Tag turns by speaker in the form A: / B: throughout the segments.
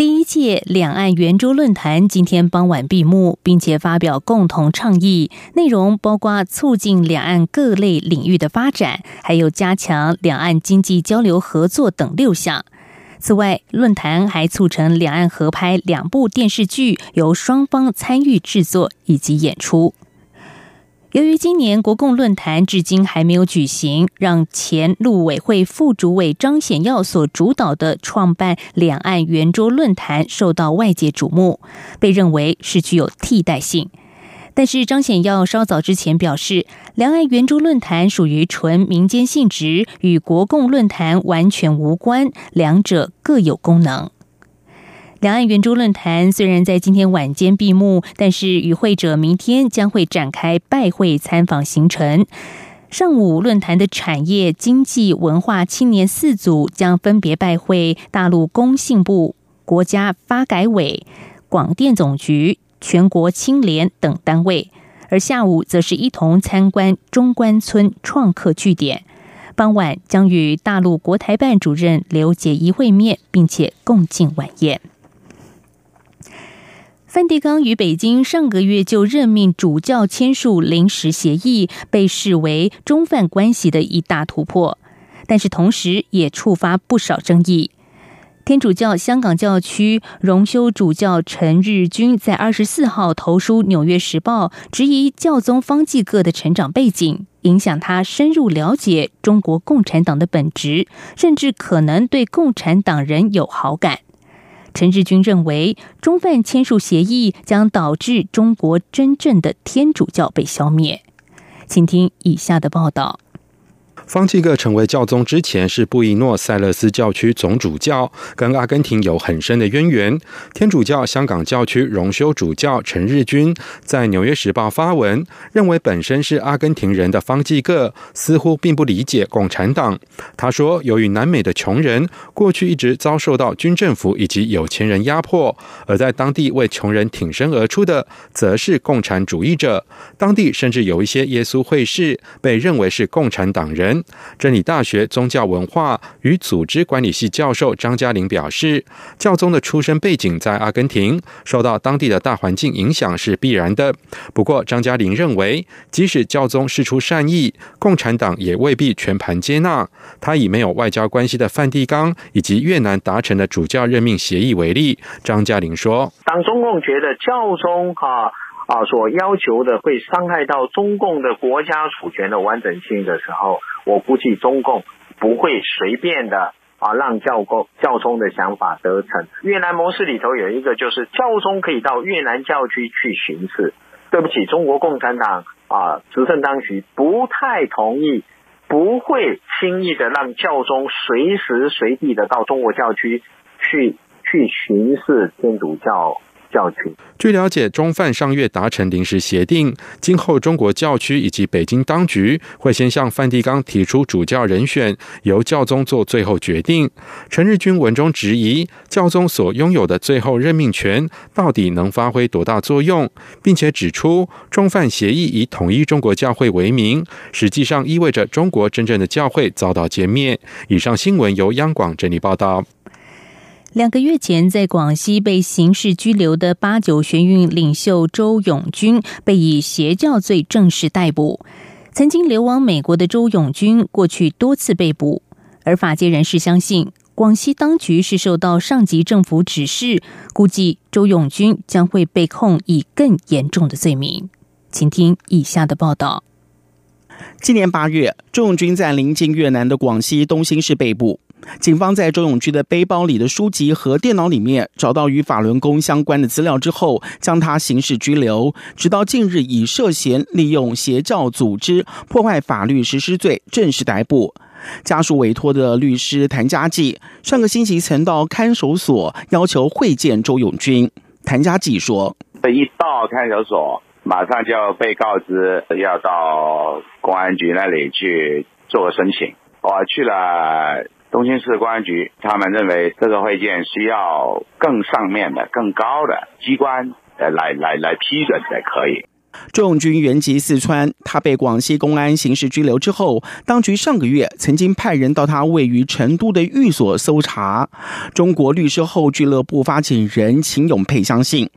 A: 第一届两岸圆桌论坛今天傍晚闭幕，并且发表共同倡议，内容包括促进两岸各类领域的发展，还有加强两岸经济交流合作等六项。此外，论坛还促成两岸合拍两部电视剧，由双方参与制作以及演出。由于今年国共论坛至今还没有举行，让前陆委会副主委张显耀所主导的创办两岸圆桌论坛受到外界瞩目，被认为是具有替代性。但是张显耀稍早之前表示，两岸圆桌论坛属于纯民间性质，与国共论坛完全无关，两者各有功能。两岸圆桌论坛虽然在今天晚间闭幕，但是与会者明天将会展开拜会参访行程。上午论坛的产业、经济、文化、青年四组将分别拜会大陆工信部、国家发改委、广电总局、全国青联等单位，而下午则是一同参观中关村创客据点。傍晚将与大陆国台办主任刘捷一会面，并且共进晚宴。梵蒂冈与北京上个月就任命主教签署临时协议，被视为中梵关系的一大突破，但是同时也触发不少争议。天主教香港教区荣休主教陈日君在二十四号投书《纽约时报》，质疑教宗方济各的成长背景影响他深入了解中国共产党的本质，甚至可能对共产党人有好感。陈志军认为，中梵签署协议将导致中国真正的天主教被消灭。请听以下的报道。
B: 方济各成为教宗之前是布宜诺塞勒斯教区总主教，跟阿根廷有很深的渊源。天主教香港教区荣休主教陈日军在《纽约时报》发文，认为本身是阿根廷人的方济各似乎并不理解共产党。他说，由于南美的穷人过去一直遭受到军政府以及有钱人压迫，而在当地为穷人挺身而出的，则是共产主义者。当地甚至有一些耶稣会士被认为是共产党人。真理大学宗教文化与组织管理系教授张嘉玲表示，教宗的出身背景在阿根廷，受到当地的大环境影响是必然的。不过，张嘉玲认为，即使教宗释出善意，共产党也未必全盘接纳。他以没有外交关系的梵蒂冈以及越南达成的主教任命协议为例，张嘉玲说：“
C: 当中共觉得教宗哈。”啊，所要求的会伤害到中共的国家主权的完整性的时候，我估计中共不会随便的啊让教公教宗的想法得逞。越南模式里头有一个就是教宗可以到越南教区去巡视。对不起，中国共产党啊执政当局不太同意，不会轻易的让教宗随时随地的到中国教区去去巡视天主教。教区。
B: 据了解，中梵上月达成临时协定，今后中国教区以及北京当局会先向梵蒂冈提出主教人选，由教宗做最后决定。陈日军文中质疑教宗所拥有的最后任命权到底能发挥多大作用，并且指出中梵协议以统一中国教会为名，实际上意味着中国真正的教会遭到歼灭。以上新闻由央广整理报道。
A: 两个月前，在广西被刑事拘留的八九学运领袖周永军被以邪教罪正式逮捕。曾经流亡美国的周永军，过去多次被捕。而法界人士相信，广西当局是受到上级政府指示，估计周永军将会被控以更严重的罪名。请听以下的报道。
D: 今年八月，周永军在临近越南的广西东兴市被捕。警方在周永军的背包里的书籍和电脑里面找到与法轮功相关的资料之后，将他刑事拘留，直到近日以涉嫌利用邪教组织破坏法律实施罪正式逮捕。家属委托的律师谭家骥上个星期曾到看守所要求会见周永军。谭家骥说：“这
E: 一到看守所，马上就被告知要到公安局那里去做申请。我去了东京市公安局，他们认为这个会见需要更上面的、更高的机关来来来批准才可以。”
D: 周永军原籍四川，他被广西公安刑事拘留之后，当局上个月曾经派人到他位于成都的寓所搜查。中国律师后俱乐部发起人秦永佩相信，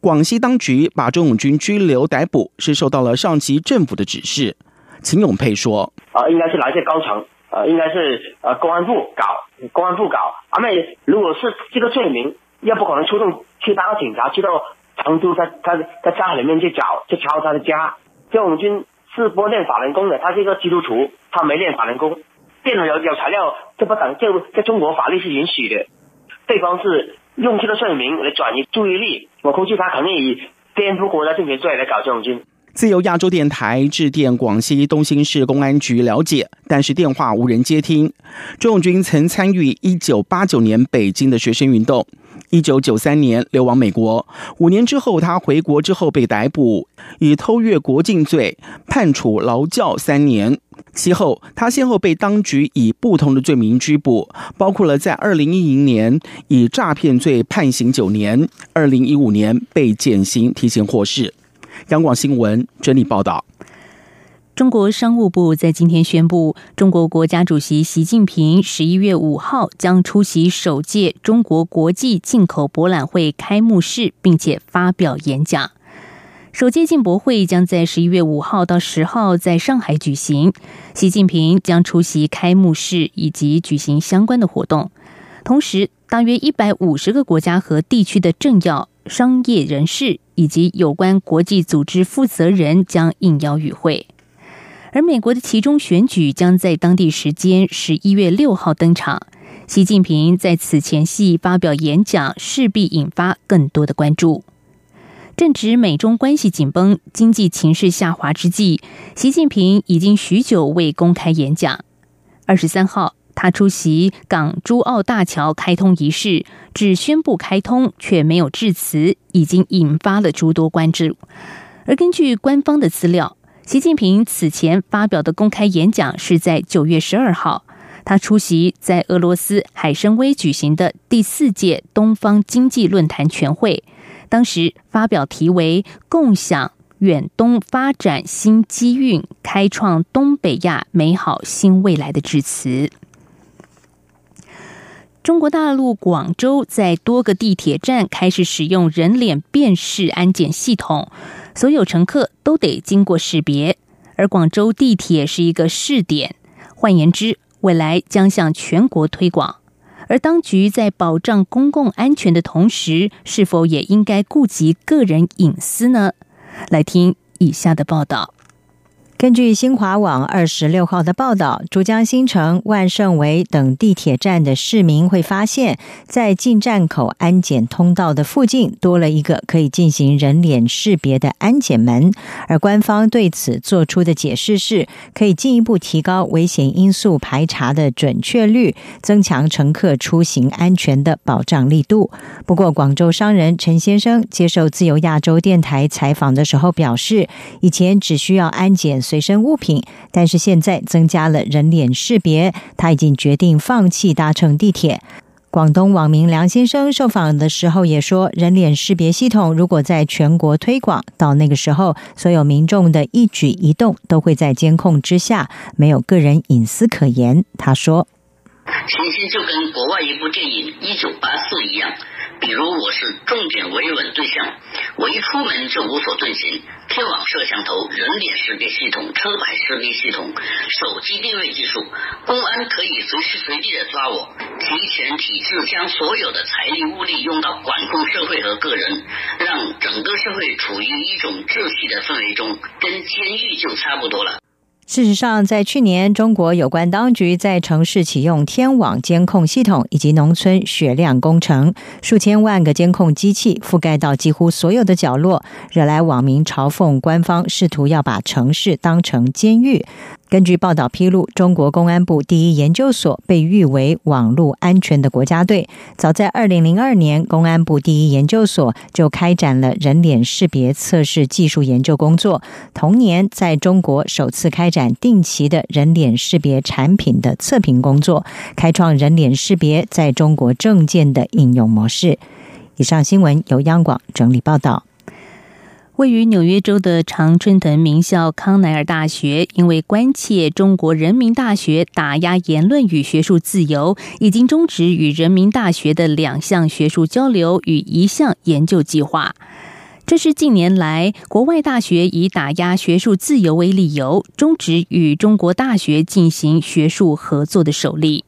D: 广西当局把周永军拘留逮捕是受到了上级政府的指示。秦永佩说：“
F: 啊，应该是来自高层，呃，应该是呃公安部搞，公安部搞。阿妹，如果是这个罪名，要不可能出动其他的警察去到。”成都，他他他家里面去找，去敲他的家。周永军是不练法轮功的，他是一个基督徒，他没练法轮功。电脑有有材料，这不等，这在中国法律是允许的。对方是用这个罪名来转移注意力，我估计他肯定以颠覆国家政权罪来搞周永军。
D: 自由亚洲电台致电广西东兴市公安局了解，但是电话无人接听。周永军曾参与一九八九年北京的学生运动。一九九三年流亡美国，五年之后他回国之后被逮捕，以偷越国境罪判处劳教三年。其后他先后被当局以不同的罪名拘捕，包括了在二零一零年以诈骗罪判刑九年，二零一五年被减刑提前获释。央广新闻整理报道。
A: 中国商务部在今天宣布，中国国家主席习近平十一月五号将出席首届中国国际进口博览会开幕式，并且发表演讲。首届进博会将在十一月五号到十号在上海举行，习近平将出席开幕式以及举行相关的活动。同时，大约一百五十个国家和地区的政要、商业人士以及有关国际组织负责人将应邀与会。而美国的其中选举将在当地时间十一月六号登场。习近平在此前夕发表演讲，势必引发更多的关注。正值美中关系紧绷、经济情势下滑之际，习近平已经许久未公开演讲。二十三号，他出席港珠澳大桥开通仪式，只宣布开通，却没有致辞，已经引发了诸多关注。而根据官方的资料。习近平此前发表的公开演讲是在九月十二号，他出席在俄罗斯海参崴举行的第四届东方经济论坛全会，当时发表题为“共享远东发展新机遇，开创东北亚美好新未来”的致辞。中国大陆广州在多个地铁站开始使用人脸辨识安检系统。所有乘客都得经过识别，而广州地铁是一个试点。换言之，未来将向全国推广。而当局在保障公共安全的同时，是否也应该顾及个人隐私呢？来听以下的报道。
G: 根据新华网二十六号的报道，珠江新城、万盛围等地铁站的市民会发现，在进站口安检通道的附近多了一个可以进行人脸识别的安检门。而官方对此做出的解释是，可以进一步提高危险因素排查的准确率，增强乘客出行安全的保障力度。不过，广州商人陈先生接受自由亚洲电台采访的时候表示，以前只需要安检。随身物品，但是现在增加了人脸识别，他已经决定放弃搭乘地铁。广东网民梁先生受访的时候也说，人脸识别系统如果在全国推广，到那个时候，所有民众的一举一动都会在监控之下，没有个人隐私可言。他说：“
H: 其实就跟国外一部电影《一九八四》一样。”比如我是重点维稳对象，我一出门就无所遁形，天网摄像头、人脸识别系统、车牌识别系统、手机定位技术，公安可以随时随地的抓我。提前体制将所有的财力物力用到管控社会和个人，让整个社会处于一种秩序的氛围中，跟监狱就差不多了。
G: 事实上，在去年，中国有关当局在城市启用天网监控系统以及农村雪亮工程，数千万个监控机器覆盖到几乎所有的角落，惹来网民嘲讽官方试图要把城市当成监狱。根据报道披露，中国公安部第一研究所被誉为网络安全的国家队。早在二零零二年，公安部第一研究所就开展了人脸识别测试技术研究工作。同年，在中国首次开展定期的人脸识别产品的测评工作，开创人脸识别在中国证件的应用模式。以上新闻由央广整理报道。
A: 位于纽约州的常春藤名校康奈尔大学，因为关切中国人民大学打压言论与学术自由，已经终止与人民大学的两项学术交流与一项研究计划。这是近年来国外大学以打压学术自由为理由，终止与中国大学进行学术合作的首例。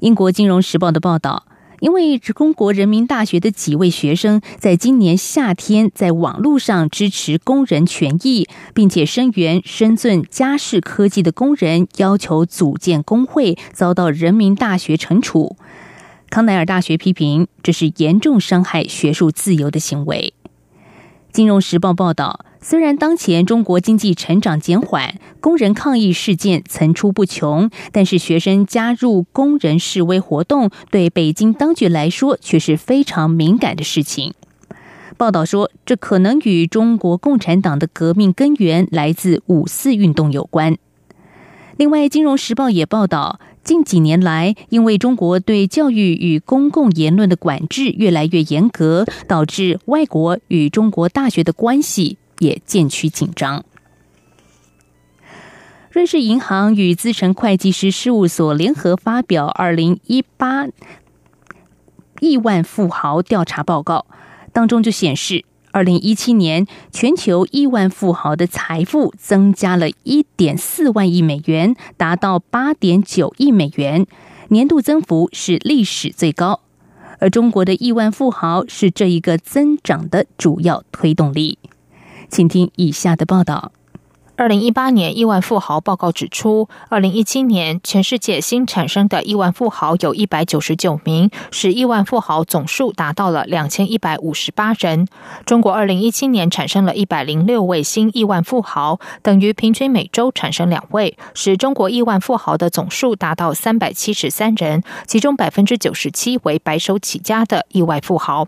A: 英国金融时报的报道。因为中国人民大学的几位学生在今年夏天在网络上支持工人权益，并且声援深圳嘉士科技的工人要求组建工会，遭到人民大学惩处。康奈尔大学批评这是严重伤害学术自由的行为。金融时报报道。虽然当前中国经济成长减缓，工人抗议事件层出不穷，但是学生加入工人示威活动，对北京当局来说却是非常敏感的事情。报道说，这可能与中国共产党的革命根源来自五四运动有关。另外，《金融时报》也报道。近几年来，因为中国对教育与公共言论的管制越来越严格，导致外国与中国大学的关系也渐趋紧张。瑞士银行与资深会计师事务所联合发表《二零一八亿万富豪调查报告》，当中就显示。二零一七年，全球亿万富豪的财富增加了一点四万亿美元，达到八点九亿美元，年度增幅是历史最高。而中国的亿万富豪是这一个增长的主要推动力。请听以下的报道。
I: 二零一八年亿万富豪报告指出，二零一七年全世界新产生的亿万富豪有一百九十九名，使亿万富豪总数达到了两千一百五十八人。中国二零一七年产生了一百零六位新亿万富豪，等于平均每周产生两位，使中国亿万富豪的总数达到三百七十三人，其中百分之九十七为白手起家的亿万富豪。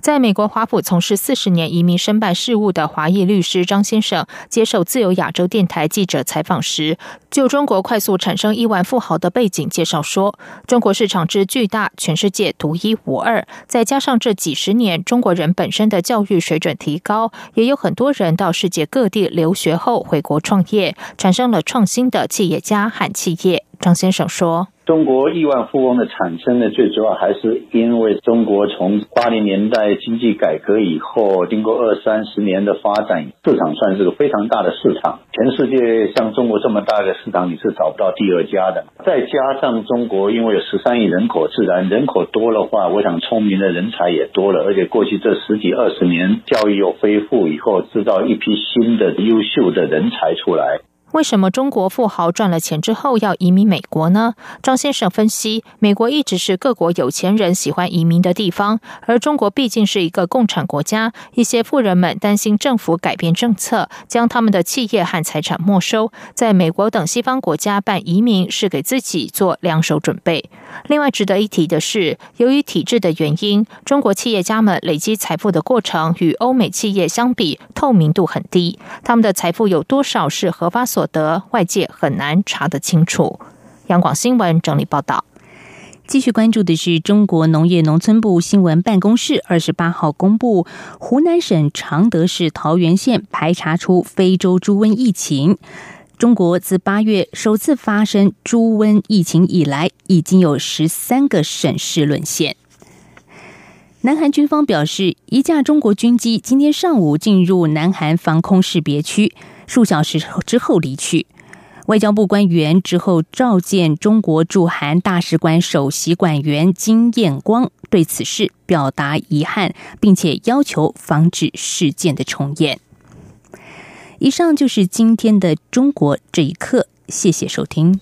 I: 在美国华府从事四十年移民申办事务的华裔律师张先生接受自由亚洲电台记者采访时，就中国快速产生亿万富豪的背景介绍说：“中国市场之巨大，全世界独一无二。再加上这几十年中国人本身的教育水准提高，也有很多人到世界各地留学后回国创业，产生了创新的企业家和企业。”张先生说。
J: 中国亿万富翁的产生呢，最主要还是因为中国从八零年代经济改革以后，经过二三十年的发展，市场算是个非常大的市场。全世界像中国这么大的市场，你是找不到第二家的。再加上中国因为有十三亿人口，自然人口多的话，我想聪明的人才也多了。而且过去这十几二十年教育又恢复以后，制造一批新的优秀的人才出来。
I: 为什么中国富豪赚了钱之后要移民美国呢？张先生分析，美国一直是各国有钱人喜欢移民的地方，而中国毕竟是一个共产国家，一些富人们担心政府改变政策，将他们的企业和财产没收，在美国等西方国家办移民是给自己做两手准备。另外值得一提的是，由于体制的原因，中国企业家们累积财富的过程与欧美企业相比透明度很低，他们的财富有多少是合法所所得，外界很难查得清楚。央广新闻整理报道。
A: 继续关注的是中国农业农村部新闻办公室二十八号公布，湖南省常德市桃源县排查出非洲猪瘟疫情。中国自八月首次发生猪瘟疫情以来，已经有十三个省市沦陷。南韩军方表示，一架中国军机今天上午进入南韩防空识别区，数小时之后离去。外交部官员之后召见中国驻韩大使馆首席馆员金彦光，对此事表达遗憾，并且要求防止事件的重演。以上就是今天的中国这一刻，谢谢收听。